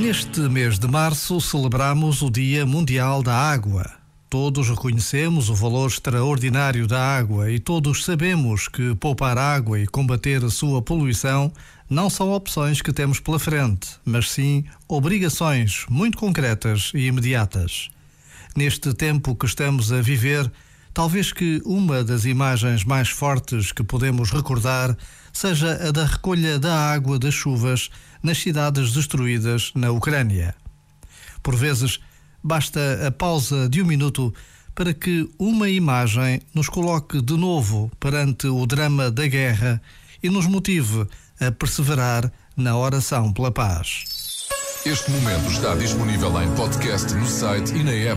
Neste mês de março celebramos o Dia Mundial da Água. Todos reconhecemos o valor extraordinário da água e todos sabemos que poupar água e combater a sua poluição não são opções que temos pela frente, mas sim obrigações muito concretas e imediatas. Neste tempo que estamos a viver, talvez que uma das imagens mais fortes que podemos recordar seja a da recolha da água das chuvas nas cidades destruídas na Ucrânia. Por vezes, basta a pausa de um minuto para que uma imagem nos coloque de novo perante o drama da guerra e nos motive a perseverar na oração pela paz. Este momento está disponível em podcast no site e na app.